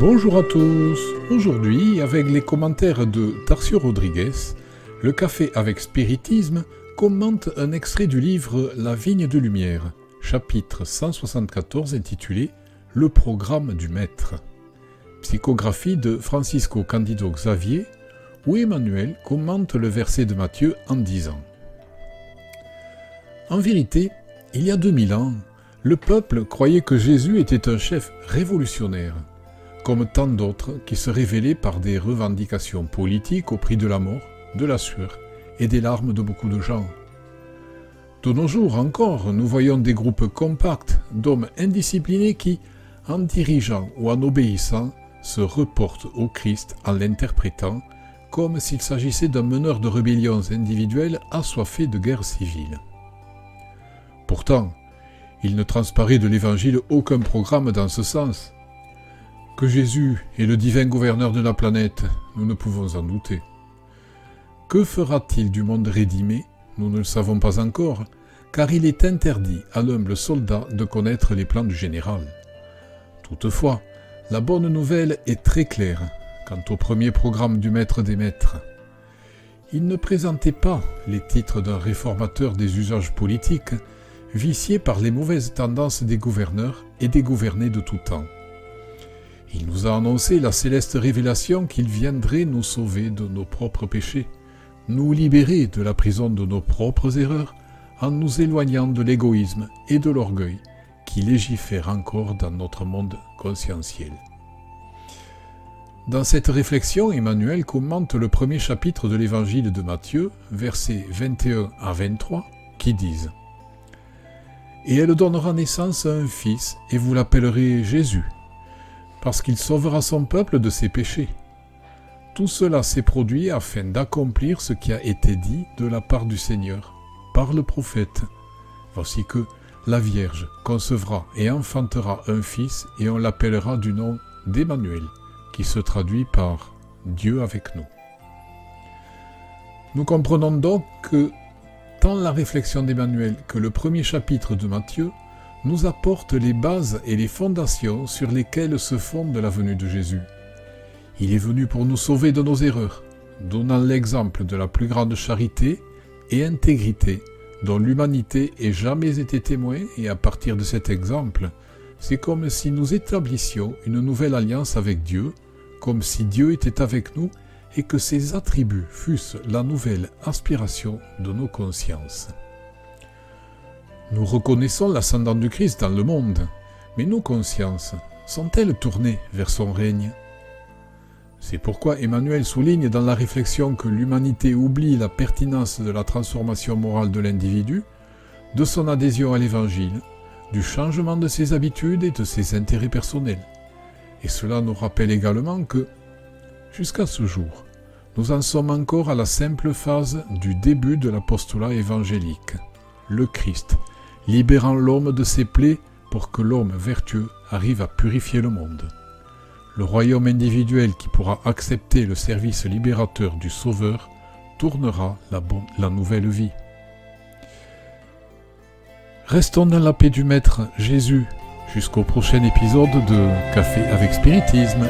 Bonjour à tous. Aujourd'hui, avec les commentaires de Tarcio Rodriguez, le café avec spiritisme commente un extrait du livre La vigne de lumière, chapitre 174 intitulé Le programme du maître. Psychographie de Francisco Candido Xavier, où Emmanuel commente le verset de Matthieu en disant En vérité, il y a 2000 ans, le peuple croyait que Jésus était un chef révolutionnaire, comme tant d'autres qui se révélaient par des revendications politiques au prix de la mort, de la sueur et des larmes de beaucoup de gens. De nos jours encore, nous voyons des groupes compacts d'hommes indisciplinés qui, en dirigeant ou en obéissant, se reportent au Christ en l'interprétant comme s'il s'agissait d'un meneur de rébellions individuelles assoiffé de guerre civile. Pourtant, il ne transparaît de l'Évangile aucun programme dans ce sens. Que Jésus est le divin gouverneur de la planète, nous ne pouvons en douter. Que fera-t-il du monde rédimé? Nous ne le savons pas encore, car il est interdit à l'humble soldat de connaître les plans du général. Toutefois, la bonne nouvelle est très claire quant au premier programme du maître des maîtres. Il ne présentait pas les titres d'un réformateur des usages politiques, vicié par les mauvaises tendances des gouverneurs et des gouvernés de tout temps. Il nous a annoncé la céleste révélation qu'il viendrait nous sauver de nos propres péchés, nous libérer de la prison de nos propres erreurs, en nous éloignant de l'égoïsme et de l'orgueil qui légifèrent encore dans notre monde conscientiel. Dans cette réflexion, Emmanuel commente le premier chapitre de l'évangile de Matthieu, versets 21 à 23, qui disent Et elle donnera naissance à un fils, et vous l'appellerez Jésus, parce qu'il sauvera son peuple de ses péchés. Tout cela s'est produit afin d'accomplir ce qui a été dit de la part du Seigneur par le prophète. Voici que la Vierge concevra et enfantera un fils, et on l'appellera du nom d'Emmanuel, qui se traduit par Dieu avec nous. Nous comprenons donc que tant la réflexion d'Emmanuel que le premier chapitre de Matthieu nous apportent les bases et les fondations sur lesquelles se fonde la venue de Jésus. Il est venu pour nous sauver de nos erreurs, donnant l'exemple de la plus grande charité et intégrité dont l'humanité ait jamais été témoin et à partir de cet exemple, c'est comme si nous établissions une nouvelle alliance avec Dieu, comme si Dieu était avec nous et que ses attributs fussent la nouvelle aspiration de nos consciences. Nous reconnaissons l'ascendant du Christ dans le monde, mais nos consciences sont-elles tournées vers son règne? C'est pourquoi Emmanuel souligne dans la réflexion que l'humanité oublie la pertinence de la transformation morale de l'individu, de son adhésion à l'Évangile, du changement de ses habitudes et de ses intérêts personnels. Et cela nous rappelle également que, jusqu'à ce jour, nous en sommes encore à la simple phase du début de l'apostolat évangélique. Le Christ, libérant l'homme de ses plaies pour que l'homme vertueux arrive à purifier le monde. Le royaume individuel qui pourra accepter le service libérateur du Sauveur tournera la, nouvelle vie. Restons dans la paix du Maître Jésus jusqu'au prochain épisode de Café avec Spiritisme.